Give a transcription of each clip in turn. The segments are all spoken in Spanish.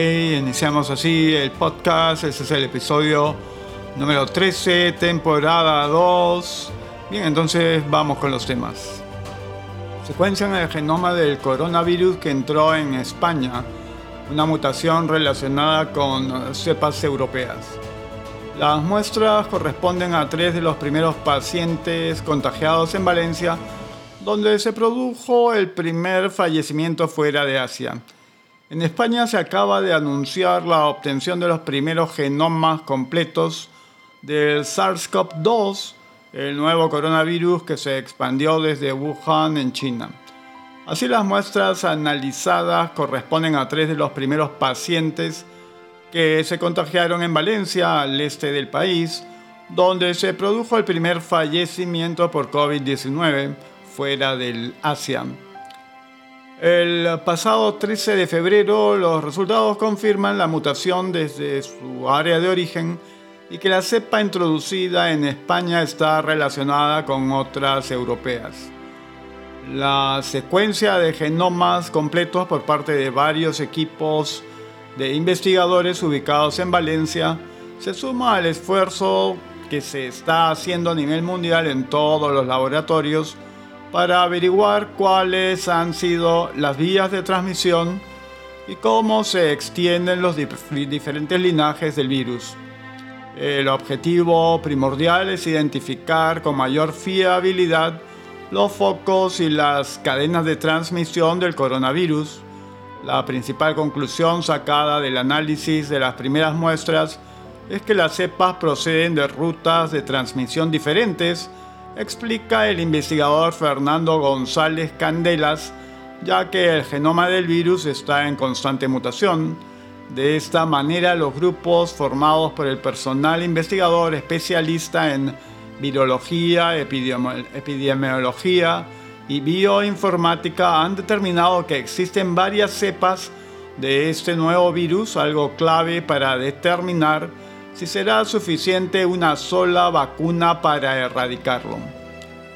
iniciamos así el podcast. Este es el episodio número 13, temporada 2. Bien, entonces vamos con los temas. Secuencia en el genoma del coronavirus que entró en España, una mutación relacionada con cepas europeas. Las muestras corresponden a tres de los primeros pacientes contagiados en Valencia, donde se produjo el primer fallecimiento fuera de Asia. En España se acaba de anunciar la obtención de los primeros genomas completos del SARS-CoV-2, el nuevo coronavirus que se expandió desde Wuhan en China. Así las muestras analizadas corresponden a tres de los primeros pacientes que se contagiaron en Valencia, al este del país, donde se produjo el primer fallecimiento por COVID-19 fuera del Asia. El pasado 13 de febrero los resultados confirman la mutación desde su área de origen y que la cepa introducida en España está relacionada con otras europeas. La secuencia de genomas completos por parte de varios equipos de investigadores ubicados en Valencia se suma al esfuerzo que se está haciendo a nivel mundial en todos los laboratorios para averiguar cuáles han sido las vías de transmisión y cómo se extienden los diferentes linajes del virus. El objetivo primordial es identificar con mayor fiabilidad los focos y las cadenas de transmisión del coronavirus. La principal conclusión sacada del análisis de las primeras muestras es que las cepas proceden de rutas de transmisión diferentes explica el investigador Fernando González Candelas, ya que el genoma del virus está en constante mutación. De esta manera, los grupos formados por el personal investigador especialista en virología, epidemiología y bioinformática han determinado que existen varias cepas de este nuevo virus, algo clave para determinar si será suficiente una sola vacuna para erradicarlo.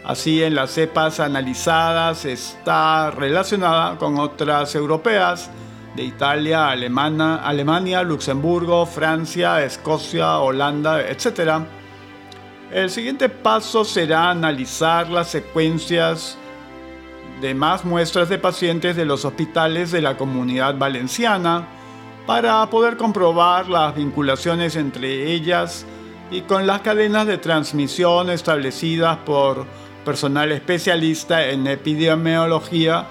Así en las cepas analizadas está relacionada con otras europeas de Italia, Alemania, Alemania, Luxemburgo, Francia, Escocia, Holanda, etc. El siguiente paso será analizar las secuencias de más muestras de pacientes de los hospitales de la comunidad valenciana para poder comprobar las vinculaciones entre ellas y con las cadenas de transmisión establecidas por personal especialista en epidemiología,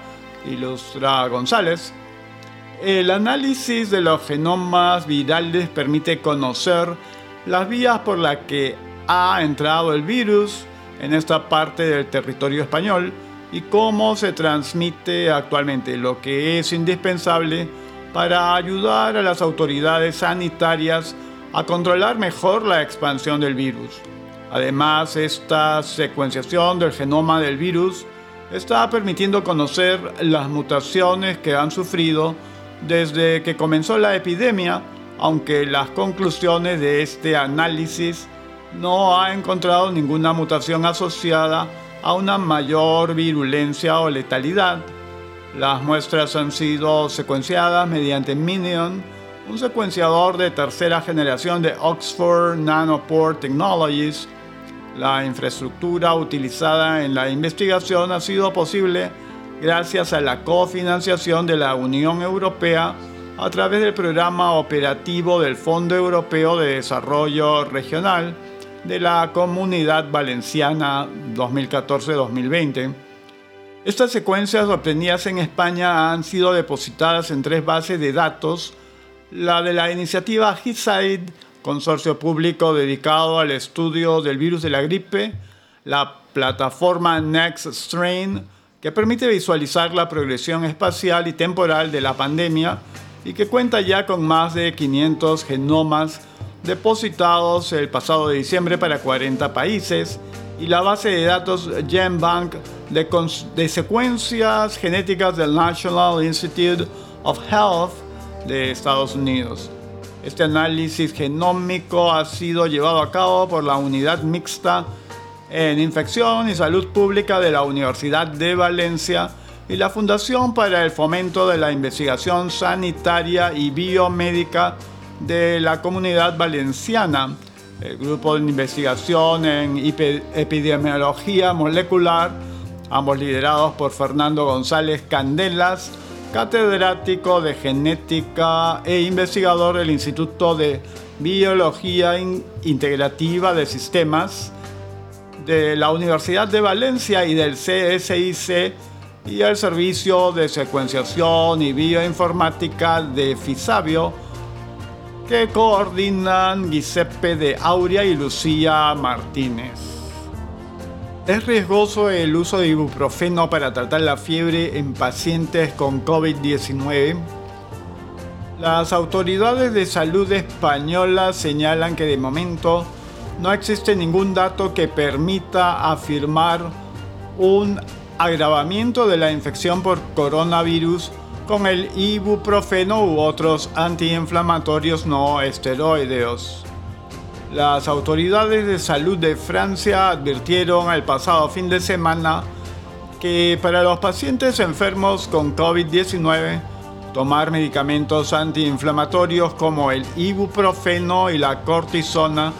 ilustra González. El análisis de los genomas virales permite conocer las vías por las que ha entrado el virus en esta parte del territorio español y cómo se transmite actualmente, lo que es indispensable para ayudar a las autoridades sanitarias a controlar mejor la expansión del virus. Además, esta secuenciación del genoma del virus está permitiendo conocer las mutaciones que han sufrido desde que comenzó la epidemia, aunque las conclusiones de este análisis no han encontrado ninguna mutación asociada a una mayor virulencia o letalidad. Las muestras han sido secuenciadas mediante Minion, un secuenciador de tercera generación de Oxford Nanopore Technologies. La infraestructura utilizada en la investigación ha sido posible gracias a la cofinanciación de la Unión Europea a través del programa operativo del Fondo Europeo de Desarrollo Regional de la Comunidad Valenciana 2014-2020. Estas secuencias obtenidas en España han sido depositadas en tres bases de datos, la de la iniciativa HISAID, consorcio público dedicado al estudio del virus de la gripe, la plataforma Next Strain, que permite visualizar la progresión espacial y temporal de la pandemia y que cuenta ya con más de 500 genomas depositados el pasado diciembre para 40 países, y la base de datos GenBank de, secuencias genéticas del National Institute of Health de Estados Unidos. Este análisis genómico ha sido llevado a cabo por la Unidad Mixta en Infección y Salud Pública de la Universidad de Valencia y la Fundación para el Fomento de la Investigación Sanitaria y Biomédica de la Comunidad Valenciana, el Grupo de Investigación en Epidemiología Molecular, ambos liderados por Fernando González Candelas, catedrático de genética e investigador del Instituto de Biología Integrativa de Sistemas de la Universidad de Valencia y del CSIC y el Servicio de Secuenciación y Bioinformática de Fisabio, que coordinan Giuseppe de Aurea y Lucía Martínez. ¿Es riesgoso el uso de ibuprofeno para tratar la fiebre en pacientes con COVID-19? Las autoridades de salud españolas señalan que de momento no existe ningún dato que permita afirmar un agravamiento de la infección por coronavirus con el ibuprofeno u otros antiinflamatorios no esteroideos. Las autoridades de salud de Francia advirtieron el pasado fin de semana que para los pacientes enfermos con COVID-19, tomar medicamentos antiinflamatorios como el ibuprofeno y la cortisona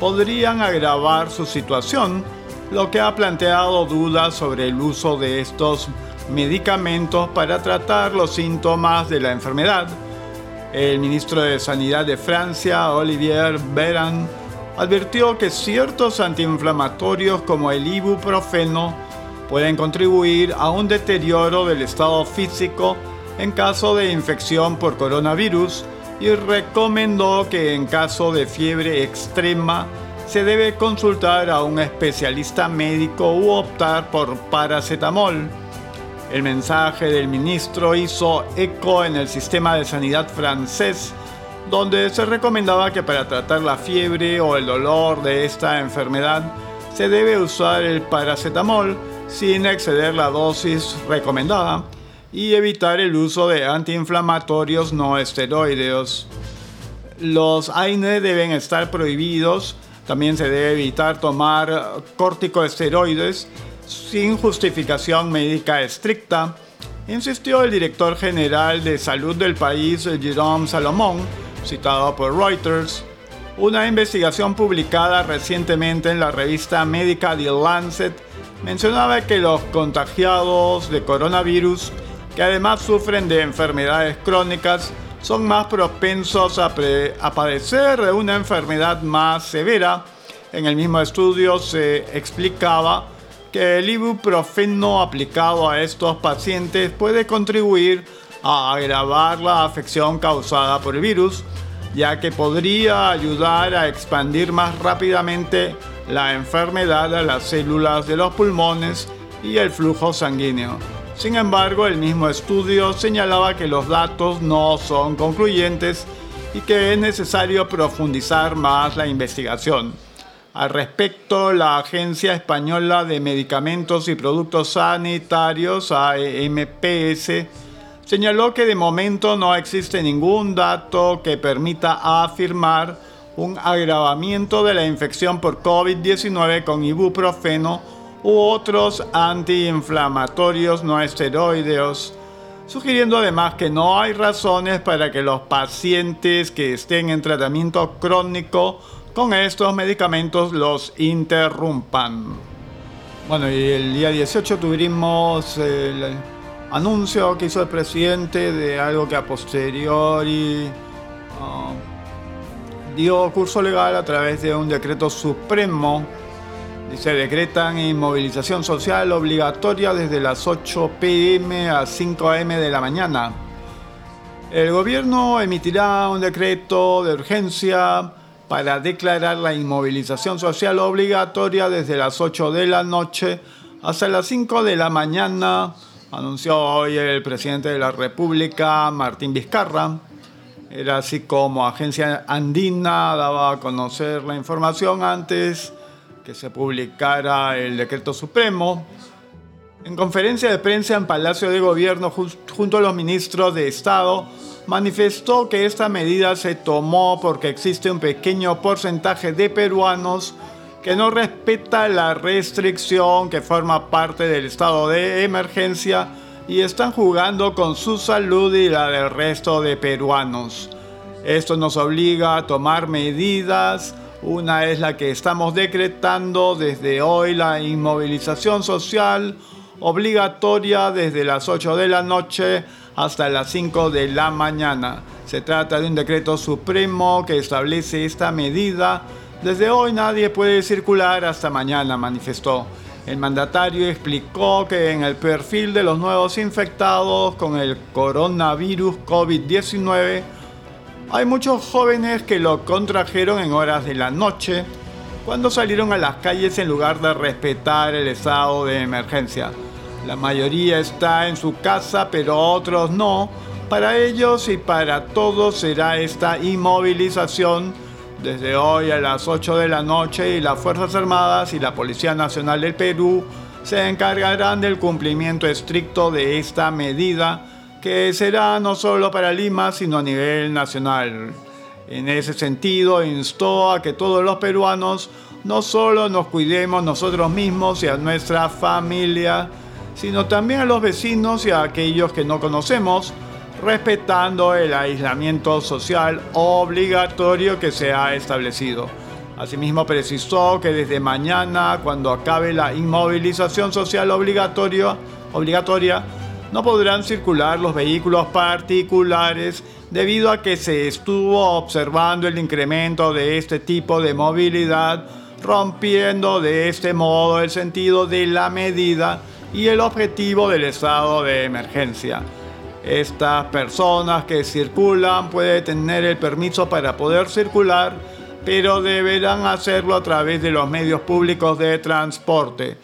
podrían agravar su situación, lo que ha planteado dudas sobre el uso de estos medicamentos para tratar los síntomas de la enfermedad el ministro de Sanidad de Francia, Olivier Véran, advirtió que ciertos antiinflamatorios como el ibuprofeno pueden contribuir a un deterioro del estado físico en caso de infección por coronavirus y recomendó que en caso de fiebre extrema se debe consultar a un especialista médico u optar por paracetamol. El mensaje del ministro hizo eco en el sistema de sanidad francés, donde se recomendaba que para tratar la fiebre o el dolor de esta enfermedad se debe usar el paracetamol sin exceder la dosis recomendada y evitar el uso de antiinflamatorios no esteroideos. Los AINE deben estar prohibidos, también se debe evitar tomar corticosteroides sin justificación médica estricta, insistió el director general de salud del país, Jerome Salomón, citado por Reuters. Una investigación publicada recientemente en la revista médica The Lancet mencionaba que los contagiados de coronavirus, que además sufren de enfermedades crónicas, son más propensos a, a padecer de una enfermedad más severa. En el mismo estudio se explicaba que el ibuprofeno aplicado a estos pacientes puede contribuir a agravar la afección causada por el virus, ya que podría ayudar a expandir más rápidamente la enfermedad a las células de los pulmones y el flujo sanguíneo. Sin embargo, el mismo estudio señalaba que los datos no son concluyentes y que es necesario profundizar más la investigación. Al respecto, la Agencia Española de Medicamentos y Productos Sanitarios, AEMPS, señaló que de momento no existe ningún dato que permita afirmar un agravamiento de la infección por COVID-19 con ibuprofeno u otros antiinflamatorios no esteroideos, sugiriendo además que no hay razones para que los pacientes que estén en tratamiento crónico con estos medicamentos los interrumpan. Bueno, y el día 18 tuvimos el anuncio que hizo el presidente de algo que a posteriori ah, dio curso legal a través de un decreto supremo. Dice, decretan inmovilización social obligatoria desde las 8 pm a 5 am de la mañana. El gobierno emitirá un decreto de urgencia para declarar la inmovilización social obligatoria desde las 8 de la noche hasta las 5 de la mañana, anunció hoy el presidente de la República, Martín Vizcarra. Era así como Agencia Andina daba a conocer la información antes que se publicara el decreto supremo. En conferencia de prensa en Palacio de Gobierno junto a los ministros de Estado, manifestó que esta medida se tomó porque existe un pequeño porcentaje de peruanos que no respeta la restricción que forma parte del estado de emergencia y están jugando con su salud y la del resto de peruanos. Esto nos obliga a tomar medidas. Una es la que estamos decretando desde hoy, la inmovilización social obligatoria desde las 8 de la noche hasta las 5 de la mañana. Se trata de un decreto supremo que establece esta medida. Desde hoy nadie puede circular hasta mañana, manifestó. El mandatario explicó que en el perfil de los nuevos infectados con el coronavirus COVID-19 hay muchos jóvenes que lo contrajeron en horas de la noche cuando salieron a las calles en lugar de respetar el estado de emergencia. La mayoría está en su casa, pero otros no. Para ellos y para todos será esta inmovilización desde hoy a las 8 de la noche y las Fuerzas Armadas y la Policía Nacional del Perú se encargarán del cumplimiento estricto de esta medida que será no solo para Lima sino a nivel nacional. En ese sentido instó a que todos los peruanos no solo nos cuidemos nosotros mismos y a nuestra familia, sino también a los vecinos y a aquellos que no conocemos, respetando el aislamiento social obligatorio que se ha establecido. Asimismo precisó que desde mañana, cuando acabe la inmovilización social obligatoria, obligatoria no podrán circular los vehículos particulares debido a que se estuvo observando el incremento de este tipo de movilidad, rompiendo de este modo el sentido de la medida y el objetivo del estado de emergencia. Estas personas que circulan pueden tener el permiso para poder circular, pero deberán hacerlo a través de los medios públicos de transporte.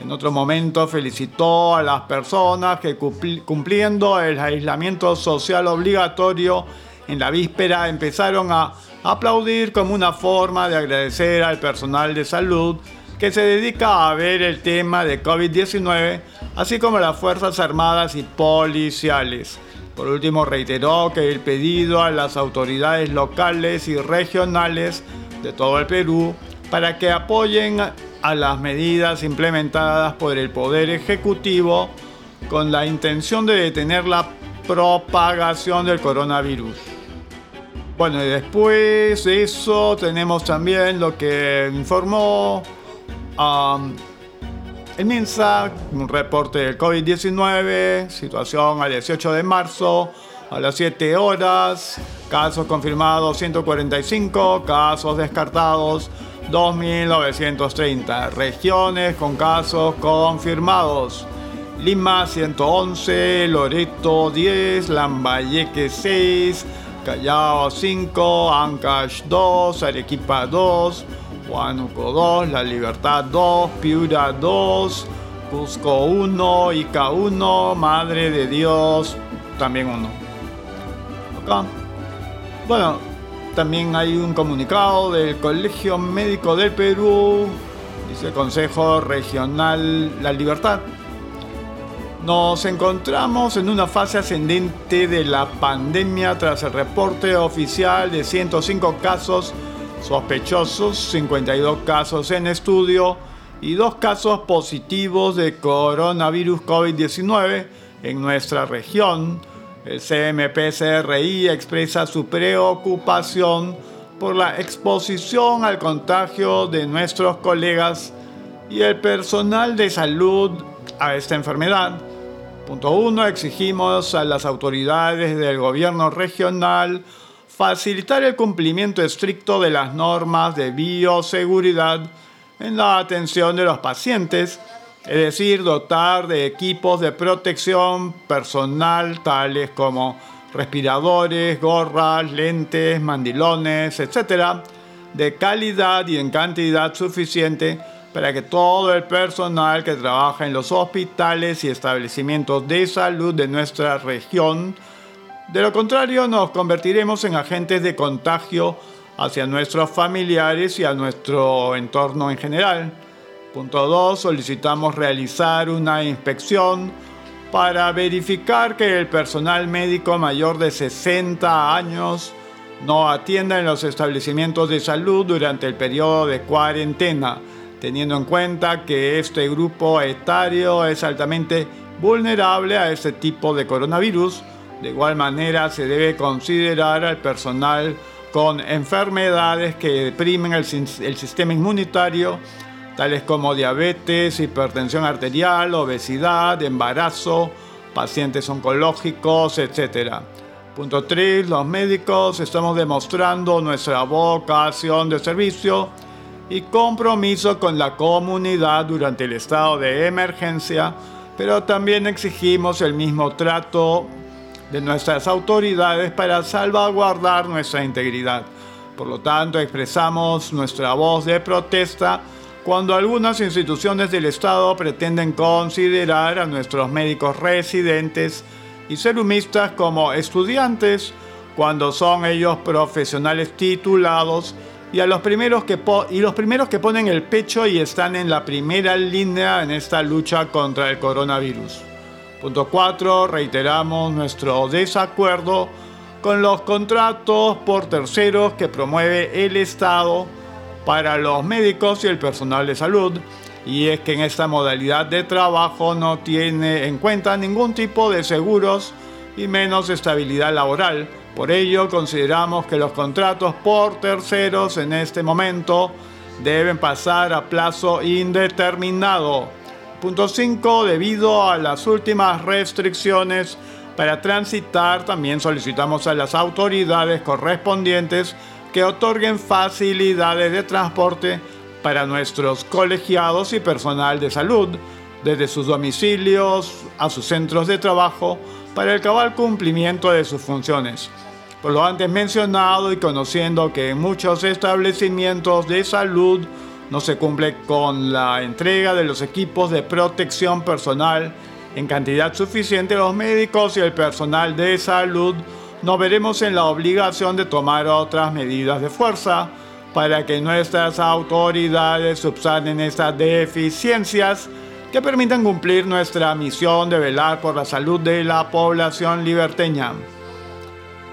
En otro momento felicitó a las personas que cumpliendo el aislamiento social obligatorio en la víspera empezaron a aplaudir como una forma de agradecer al personal de salud que se dedica a ver el tema de COVID-19 así como las Fuerzas Armadas y Policiales. Por último, reiteró que el pedido a las autoridades locales y regionales de todo el Perú para que apoyen a las medidas implementadas por el Poder Ejecutivo con la intención de detener la propagación del coronavirus. Bueno, y después de eso tenemos también lo que informó um, el MINSA, un reporte del COVID-19, situación al 18 de marzo, a las 7 horas, casos confirmados 145, casos descartados 2.930, regiones con casos confirmados. Lima 111, Loreto 10, Lambayeque 6, Callao 5, Ancash 2, Arequipa 2, Huánuco 2, La Libertad 2, Piura 2, Cusco 1, Ica 1, Madre de Dios también 1. Acá. Bueno, también hay un comunicado del Colegio Médico del Perú, dice Consejo Regional La Libertad. Nos encontramos en una fase ascendente de la pandemia tras el reporte oficial de 105 casos sospechosos, 52 casos en estudio y dos casos positivos de coronavirus COVID-19 en nuestra región. El CMPCRI expresa su preocupación por la exposición al contagio de nuestros colegas y el personal de salud a esta enfermedad. Punto 1. Exigimos a las autoridades del gobierno regional facilitar el cumplimiento estricto de las normas de bioseguridad en la atención de los pacientes, es decir, dotar de equipos de protección personal tales como respiradores, gorras, lentes, mandilones, etc., de calidad y en cantidad suficiente para que todo el personal que trabaja en los hospitales y establecimientos de salud de nuestra región de lo contrario, nos convertiremos en agentes de contagio hacia nuestros familiares y a nuestro entorno en general. Punto 2. Solicitamos realizar una inspección para verificar que el personal médico mayor de 60 años no atienda en los establecimientos de salud durante el periodo de cuarentena, teniendo en cuenta que este grupo etario es altamente vulnerable a este tipo de coronavirus. De igual manera se debe considerar al personal con enfermedades que deprimen el, sistema inmunitario, tales como diabetes, hipertensión arterial, obesidad, embarazo, pacientes oncológicos, etc. Punto 3. Los médicos estamos demostrando nuestra vocación de servicio y compromiso con la comunidad durante el estado de emergencia, pero también exigimos el mismo trato de nuestras autoridades para salvaguardar nuestra integridad. Por lo tanto, expresamos nuestra voz de protesta cuando algunas instituciones del Estado pretenden considerar a nuestros médicos residentes y serumistas como estudiantes cuando son ellos profesionales titulados y a los primeros que y los primeros que ponen el pecho y están en la primera línea en esta lucha contra el coronavirus. Punto 4. Reiteramos nuestro desacuerdo con los contratos por terceros que promueve el Estado para los médicos y el personal de salud. Y es que en esta modalidad de trabajo no tiene en cuenta ningún tipo de seguros y menos estabilidad laboral. Por ello consideramos que los contratos por terceros en este momento deben pasar a plazo indeterminado. Punto 5. Debido a las últimas restricciones para transitar, también solicitamos a las autoridades correspondientes que otorguen facilidades de transporte para nuestros colegiados y personal de salud, desde sus domicilios a sus centros de trabajo, para el cabal cumplimiento de sus funciones. Por lo antes mencionado y conociendo que en muchos establecimientos de salud no se cumple con la entrega de los equipos de protección personal en cantidad suficiente, los médicos y el personal de salud nos veremos en la obligación de tomar otras medidas de fuerza para que nuestras autoridades subsanen estas deficiencias que permitan cumplir nuestra misión de velar por la salud de la población liberteña.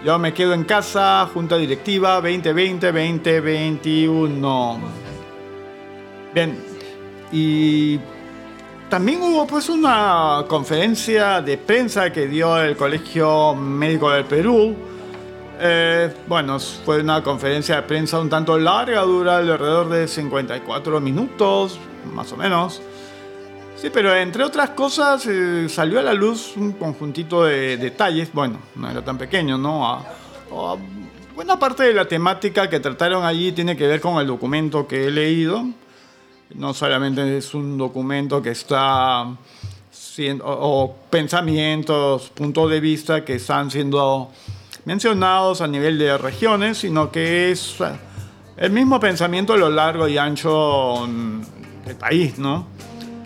Yo me quedo en casa, Junta Directiva 2020-2021. Bien, y también hubo pues una conferencia de prensa que dio el Colegio Médico del Perú. Eh, bueno, fue una conferencia de prensa un tanto larga, dura alrededor de 54 minutos, más o menos. Sí, pero entre otras cosas eh, salió a la luz un conjuntito de detalles, bueno, no era tan pequeño, ¿no? buena parte de la temática que trataron allí tiene que ver con el documento que he leído no solamente es un documento que está siendo, o, pensamientos, puntos de vista que están siendo mencionados a nivel de regiones, sino que es el mismo pensamiento a lo largo y ancho del país, ¿no?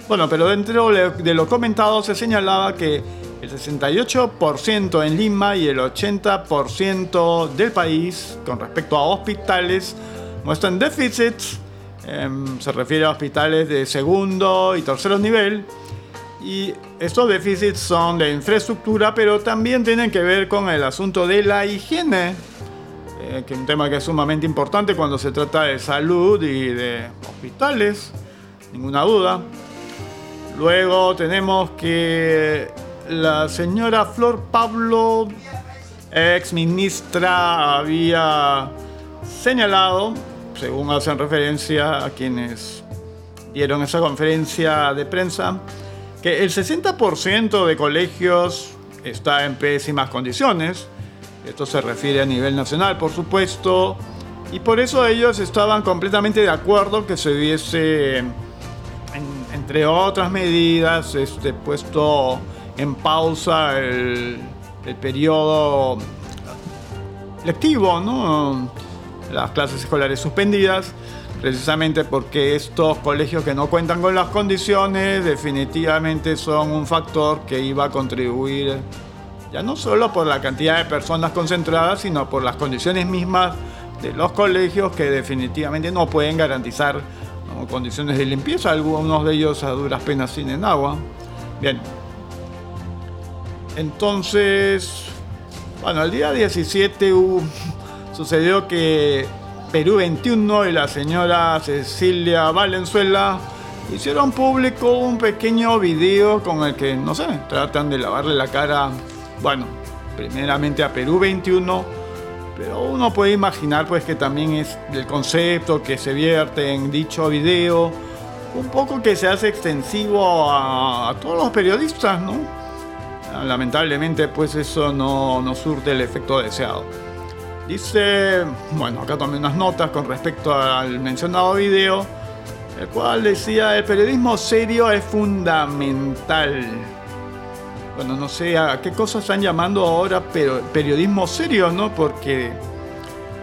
Bueno, pero dentro de lo comentado se señalaba que el 68% en Lima y el 80% del país con respecto a hospitales muestran déficits Em, se refiere a hospitales de segundo y tercer nivel. Y estos déficits son de infraestructura, pero también tienen que ver con el asunto de la higiene, eh, que es un tema que es sumamente importante cuando se trata de salud y de hospitales, ninguna duda. Luego tenemos que la señora Flor Pablo, ex ministra, había señalado según hacen referencia a quienes dieron esa conferencia de prensa, que el 60% de colegios está en pésimas condiciones. Esto se refiere a nivel nacional, por supuesto, y por eso ellos estaban completamente de acuerdo que se hubiese, entre otras medidas, este, puesto en pausa el, el periodo lectivo, ¿no? Las clases escolares suspendidas, precisamente porque estos colegios que no cuentan con las condiciones definitivamente son un factor que iba a contribuir ya no solo por la cantidad de personas concentradas, sino por las condiciones mismas de los colegios que definitivamente no pueden garantizar condiciones de limpieza, algunos de ellos a duras penas sin agua. Bien. Entonces, bueno, el día 17 hubo sucedió que Perú 21 y la señora Cecilia Valenzuela hicieron público un pequeño video con el que, no sé, tratan de lavarle la cara, bueno, primeramente a Perú 21, pero uno puede imaginar pues que también es el concepto que se vierte en dicho video, un poco que se hace extensivo a, todos los periodistas, ¿no? Lamentablemente pues eso no, no surte el efecto deseado. Dice, bueno, acá tomé unas notas con respecto al mencionado video el cual decía, el periodismo serio es fundamental. Bueno, no sé a qué cosas están llamando ahora pero periodismo serio, ¿no? Porque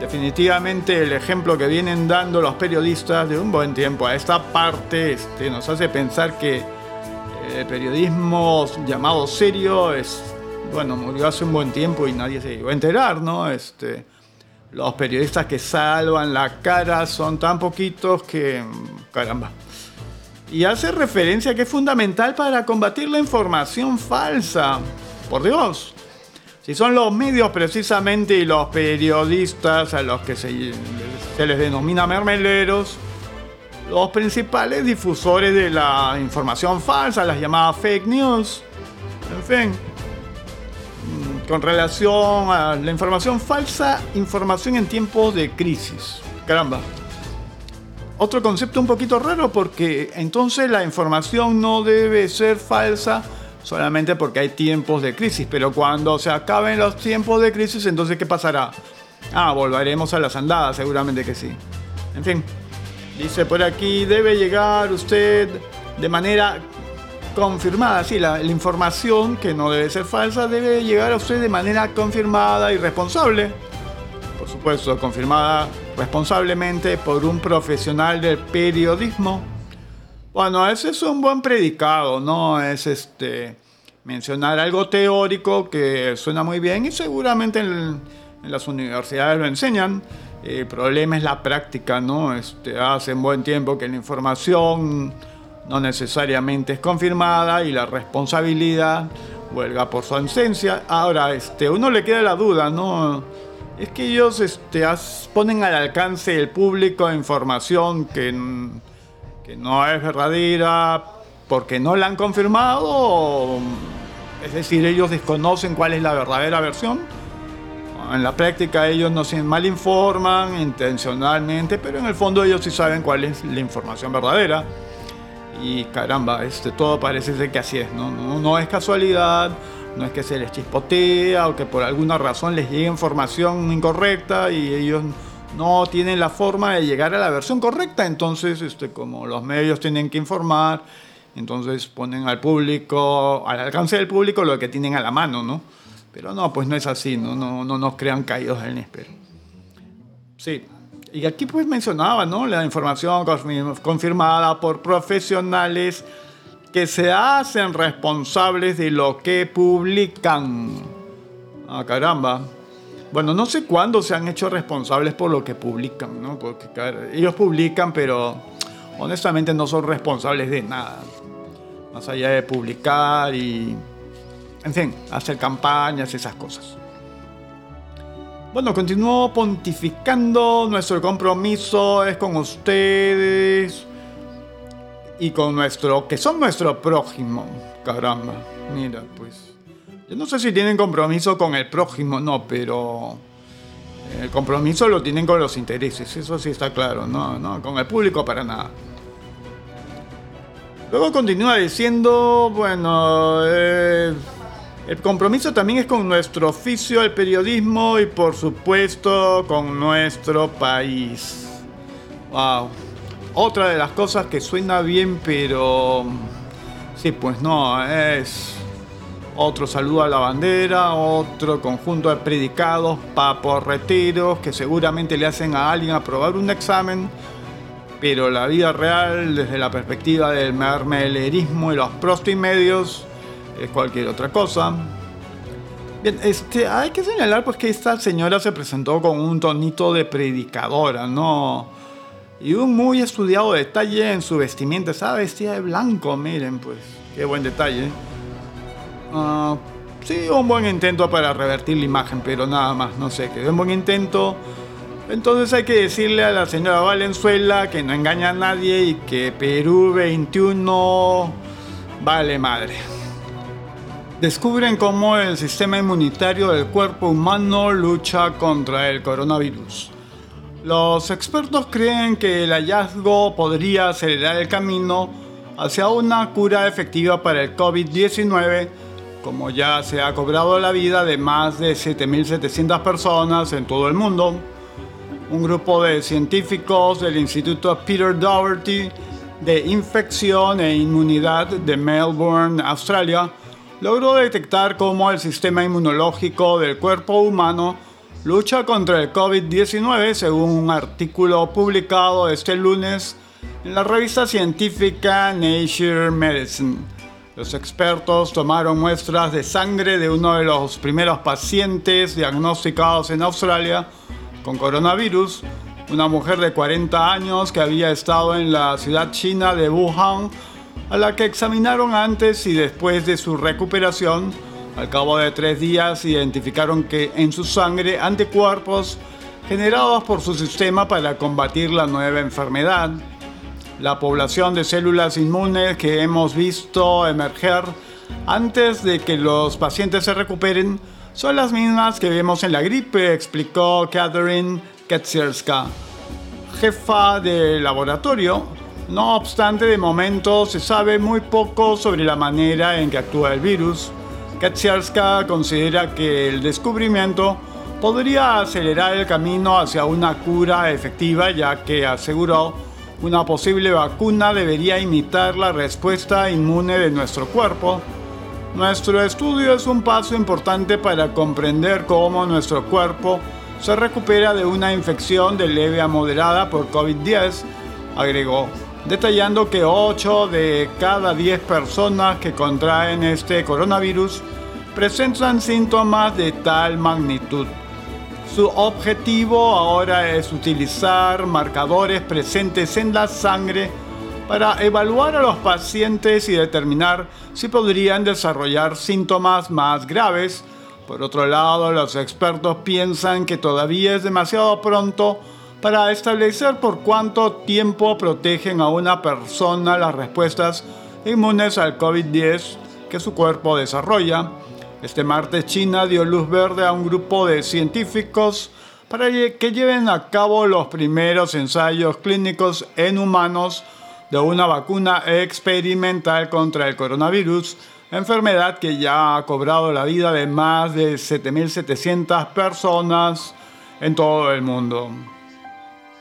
definitivamente el ejemplo que vienen dando los periodistas de un buen tiempo a esta parte este, nos hace pensar que el periodismo llamado serio es, bueno, murió hace un buen tiempo y nadie se iba a enterar, ¿no? Este, los periodistas que salvan la cara son tan poquitos que... caramba. Y hace referencia que es fundamental para combatir la información falsa. Por Dios. Si son los medios precisamente y los periodistas a los que se, se les denomina mermeleros, los principales difusores de la información falsa, las llamadas fake news. En fin, con relación a la información falsa, información en tiempos de crisis. Caramba. Otro concepto un poquito raro porque entonces la información no debe ser falsa solamente porque hay tiempos de crisis, pero cuando se acaben los tiempos de crisis, entonces ¿qué pasará? Ah, volveremos a las andadas, seguramente que sí. En fin, dice por aquí, debe llegar usted de manera confirmada, sí, la, información, que no debe ser falsa, debe llegar a usted de manera confirmada y responsable. Por supuesto, confirmada responsablemente por un profesional del periodismo. Bueno, ese es un buen predicado, ¿no? Es este mencionar algo teórico que suena muy bien y seguramente en, las universidades lo enseñan. El problema es la práctica, ¿no? Este, hace un buen tiempo que la información no necesariamente es confirmada y la responsabilidad huelga por su ausencia. Ahora, este, uno le queda la duda, ¿no? Es que ellos este, ponen al alcance del público información que, que no es verdadera porque no la han confirmado, es decir, ellos desconocen cuál es la verdadera versión. En la práctica ellos no se mal informan intencionalmente, pero en el fondo ellos sí saben cuál es la información verdadera. Y caramba, este, todo parece ser que así es, ¿no? No, es casualidad, no es que se les chispotea o que por alguna razón les llegue información incorrecta y ellos no tienen la forma de llegar a la versión correcta. Entonces, este, como los medios tienen que informar, entonces ponen al público, al alcance del público lo que tienen a la mano, ¿no? Pero no, pues no es así, no, no, no nos crean caídos del níspero. Sí, y aquí pues mencionaba, ¿no? La información confirmada por profesionales que se hacen responsables de lo que publican. Ah, caramba. Bueno, no sé cuándo se han hecho responsables por lo que publican, ¿no? Porque ellos publican, pero honestamente no son responsables de nada. Más allá de publicar y, en fin, hacer campañas, esas cosas. Bueno, continúo pontificando. Nuestro compromiso es con ustedes y con nuestro, que son nuestro prójimo. Caramba, mira, pues. Yo no sé si tienen compromiso con el prójimo, no, pero el compromiso lo tienen con los intereses, eso sí está claro, no, no, con el público para nada. Luego continúa diciendo, bueno, eh, el compromiso también es con nuestro oficio, el periodismo y por supuesto con nuestro país. Wow. Otra de las cosas que suena bien, pero sí, pues no, es otro saludo a la bandera, otro conjunto de predicados paporreteros que seguramente le hacen a alguien aprobar un examen, pero la vida real, desde la perspectiva del mermelerismo y los prostimedios, es cualquier otra cosa. Bien, este, hay que señalar pues que esta señora se presentó con un tonito de predicadora, ¿no? Y un muy estudiado detalle en su vestimenta. Estaba vestida de blanco, miren, pues. Qué buen detalle. Uh, sí, un buen intento para revertir la imagen, pero nada más, no sé, que un buen intento. Entonces hay que decirle a la señora Valenzuela que no engaña a nadie y que Perú 21 vale madre. Descubren cómo el sistema inmunitario del cuerpo humano lucha contra el coronavirus. Los expertos creen que el hallazgo podría acelerar el camino hacia una cura efectiva para el COVID-19, como ya se ha cobrado la vida de más de 7.700 personas en todo el mundo un grupo de científicos del Instituto Peter Doherty de Infección e Inmunidad de Melbourne, Australia, logró detectar cómo el sistema inmunológico del cuerpo humano lucha contra el COVID-19 según un artículo publicado este lunes en la revista científica Nature Medicine. Los expertos tomaron muestras de sangre de uno de los primeros pacientes diagnosticados en Australia con coronavirus, una mujer de 40 años que había estado en la ciudad china de Wuhan, a la que examinaron antes y después de su recuperación. Al cabo de tres días identificaron que en su sangre anticuerpos generados por su sistema para combatir la nueva enfermedad. La población de células inmunes que hemos visto emerger antes de que los pacientes se recuperen son las mismas que vemos en la gripe, explicó Catherine Kaczerska, jefa de laboratorio. No obstante, de momento se sabe muy poco sobre la manera en que actúa el virus. Kaczerska considera que el descubrimiento podría acelerar el camino hacia una cura efectiva, ya que aseguró una posible vacuna debería imitar la respuesta inmune de nuestro cuerpo nuestro estudio es un paso importante para comprender cómo nuestro cuerpo se recupera de una infección de leve a moderada por COVID-10, agregó, detallando que 8 de cada 10 personas que contraen este coronavirus presentan síntomas de tal magnitud. Su objetivo ahora es utilizar marcadores presentes en la sangre para evaluar a los pacientes y determinar si podrían desarrollar síntomas más graves. Por otro lado, los expertos piensan que todavía es demasiado pronto para establecer por cuánto tiempo protegen a una persona las respuestas inmunes al COVID-10 que su cuerpo desarrolla. Este martes China dio luz verde a un grupo de científicos para que lleven a cabo los primeros ensayos clínicos en humanos de una vacuna experimental contra el coronavirus, enfermedad que ya ha cobrado la vida de más de 7.700 personas en todo el mundo.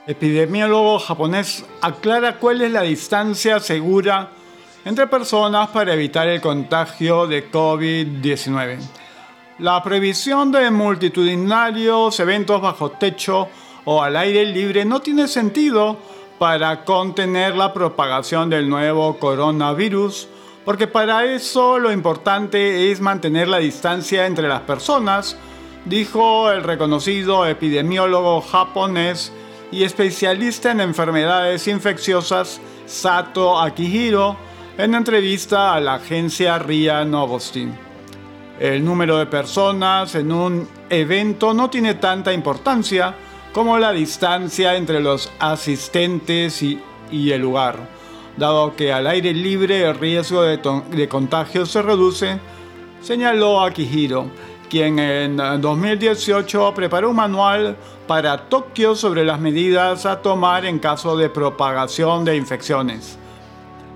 Epidemiólogo japonés aclara cuál es la distancia segura entre personas para evitar el contagio de COVID-19. La previsión de multitudinarios eventos bajo techo o al aire libre no tiene sentido para contener la propagación del nuevo coronavirus, porque para eso lo importante es mantener la distancia entre las personas, dijo el reconocido epidemiólogo japonés y especialista en enfermedades infecciosas Sato Akihiro en entrevista a la agencia RIA Novosti. El número de personas en un evento no tiene tanta importancia, como la distancia entre los asistentes y, el lugar, dado que al aire libre el riesgo de, de contagio se reduce, señaló Akihiro, quien en 2018 preparó un manual para Tokio sobre las medidas a tomar en caso de propagación de infecciones.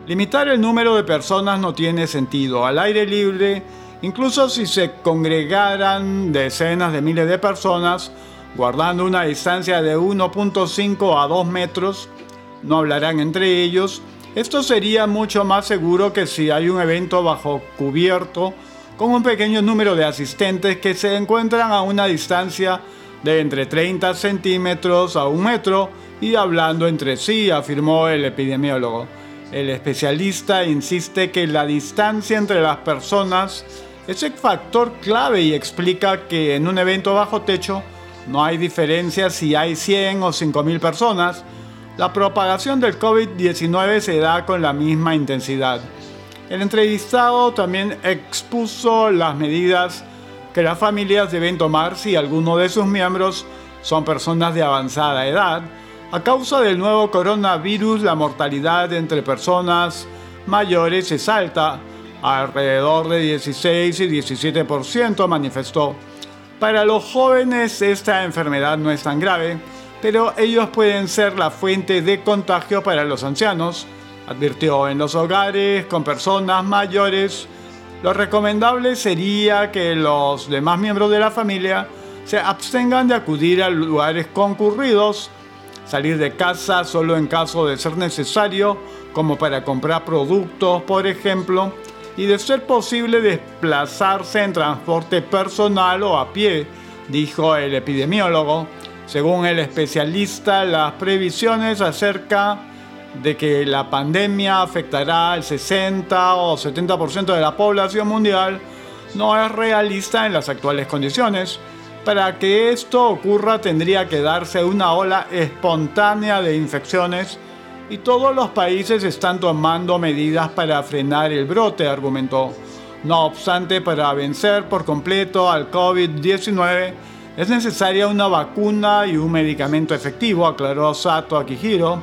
Limitar el número de personas no tiene sentido. Al aire libre, incluso si se congregaran decenas de miles de personas, guardando una distancia de 1.5 a 2 metros, no hablarán entre ellos. Esto sería mucho más seguro que si hay un evento bajo cubierto con un pequeño número de asistentes que se encuentran a una distancia de entre 30 centímetros a un metro y hablando entre sí, afirmó el epidemiólogo. El especialista insiste que la distancia entre las personas es el factor clave y explica que en un evento bajo techo no hay diferencia si hay 100 o 5.000 personas. La propagación del COVID-19 se da con la misma intensidad. El entrevistado también expuso las medidas que las familias deben tomar si alguno de sus miembros son personas de avanzada edad. A causa del nuevo coronavirus, la mortalidad entre personas mayores es alta, alrededor de 16 y 17%, manifestó. Para los jóvenes esta enfermedad no es tan grave, pero ellos pueden ser la fuente de contagio para los ancianos, advirtió en los hogares con personas mayores. Lo recomendable sería que los demás miembros de la familia se abstengan de acudir a lugares concurridos, salir de casa solo en caso de ser necesario, como para comprar productos, por ejemplo, y de ser posible desplazarse en transporte personal o a pie, dijo el epidemiólogo. Según el especialista, las previsiones acerca de que la pandemia afectará al 60 o 70% de la población mundial no es realista en las actuales condiciones. Para que esto ocurra tendría que darse una ola espontánea de infecciones y todos los países están tomando medidas para frenar el brote, argumentó. No obstante, para vencer por completo al COVID-19, es necesaria una vacuna y un medicamento efectivo, aclaró Sato Akihiro.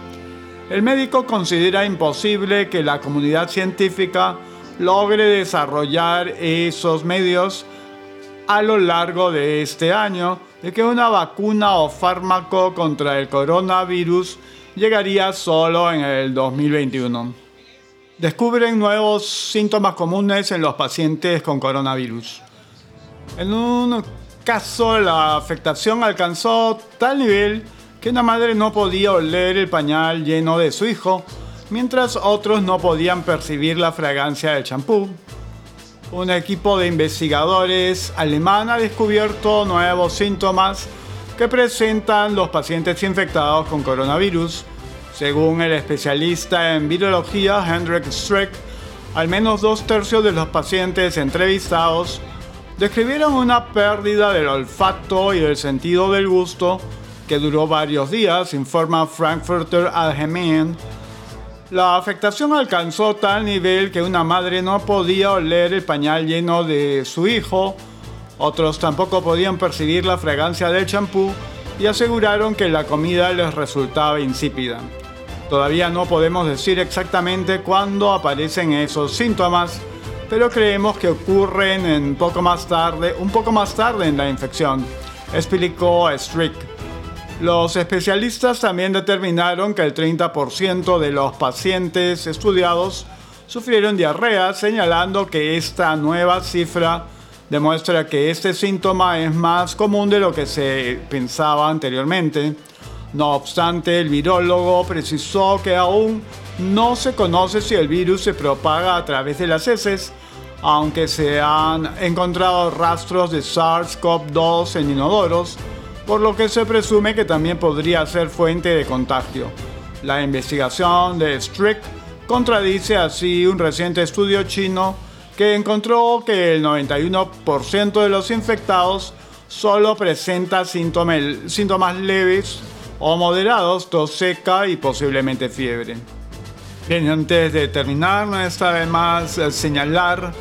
El médico considera imposible que la comunidad científica logre desarrollar esos medios a lo largo de este año, de que una vacuna o fármaco contra el coronavirus llegaría solo en el 2021. Descubren nuevos síntomas comunes en los pacientes con coronavirus. En un caso la afectación alcanzó tal nivel que una madre no podía oler el pañal lleno de su hijo, mientras otros no podían percibir la fragancia del champú. Un equipo de investigadores alemán ha descubierto nuevos síntomas que presentan los pacientes infectados con coronavirus. Según el especialista en virología Hendrik Streck, al menos dos tercios de los pacientes entrevistados describieron una pérdida del olfato y del sentido del gusto que duró varios días, informa Frankfurter Allgemeine. La afectación alcanzó tal nivel que una madre no podía oler el pañal lleno de su hijo, otros tampoco podían percibir la fragancia del champú y aseguraron que la comida les resultaba insípida. Todavía no podemos decir exactamente cuándo aparecen esos síntomas, pero creemos que ocurren en poco más tarde, un poco más tarde en la infección, explicó Strick. Los especialistas también determinaron que el 30% de los pacientes estudiados sufrieron diarrea, señalando que esta nueva cifra demuestra que este síntoma es más común de lo que se pensaba anteriormente. No obstante, el virólogo precisó que aún no se conoce si el virus se propaga a través de las heces, aunque se han encontrado rastros de SARS-CoV-2 en inodoros, por lo que se presume que también podría ser fuente de contagio. La investigación de Strick contradice así un reciente estudio chino que encontró que el 91% de los infectados solo presenta síntomas leves o moderados, tos seca y posiblemente fiebre. Bien, antes de terminar, no está de más eh, señalar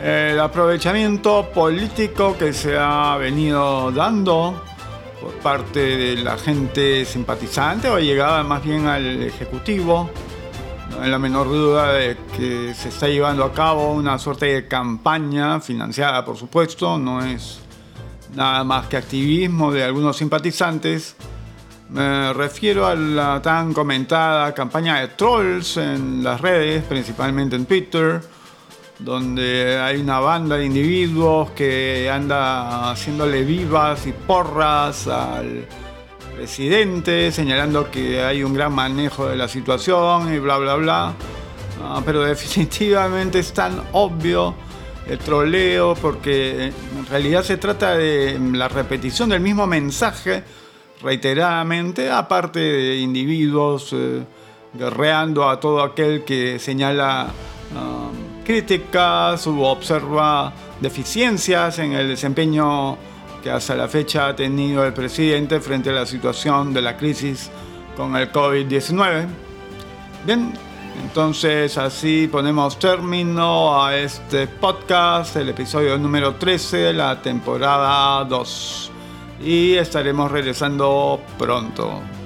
eh, el aprovechamiento político que se ha venido dando por parte de la gente simpatizante o llegada más bien al Ejecutivo. No hay la menor duda de que se está llevando a cabo una suerte de campaña financiada, por supuesto, no es nada más que activismo de algunos simpatizantes me refiero a la tan comentada campaña de trolls en las redes, principalmente en Twitter, donde hay una banda de individuos que anda haciéndole vivas y porras al presidente, señalando que hay un gran manejo de la situación y bla, bla, bla. Ah, pero definitivamente es tan obvio el troleo porque en realidad se trata de la repetición del mismo mensaje reiteradamente, aparte de individuos eh, guerreando a todo aquel que señala críticas u observa deficiencias en el desempeño que hasta la fecha ha tenido el presidente frente a la situación de la crisis con el COVID-19. Bien, entonces así ponemos término a este podcast, el episodio número 13 de la temporada 2. y estaremos regresando pronto.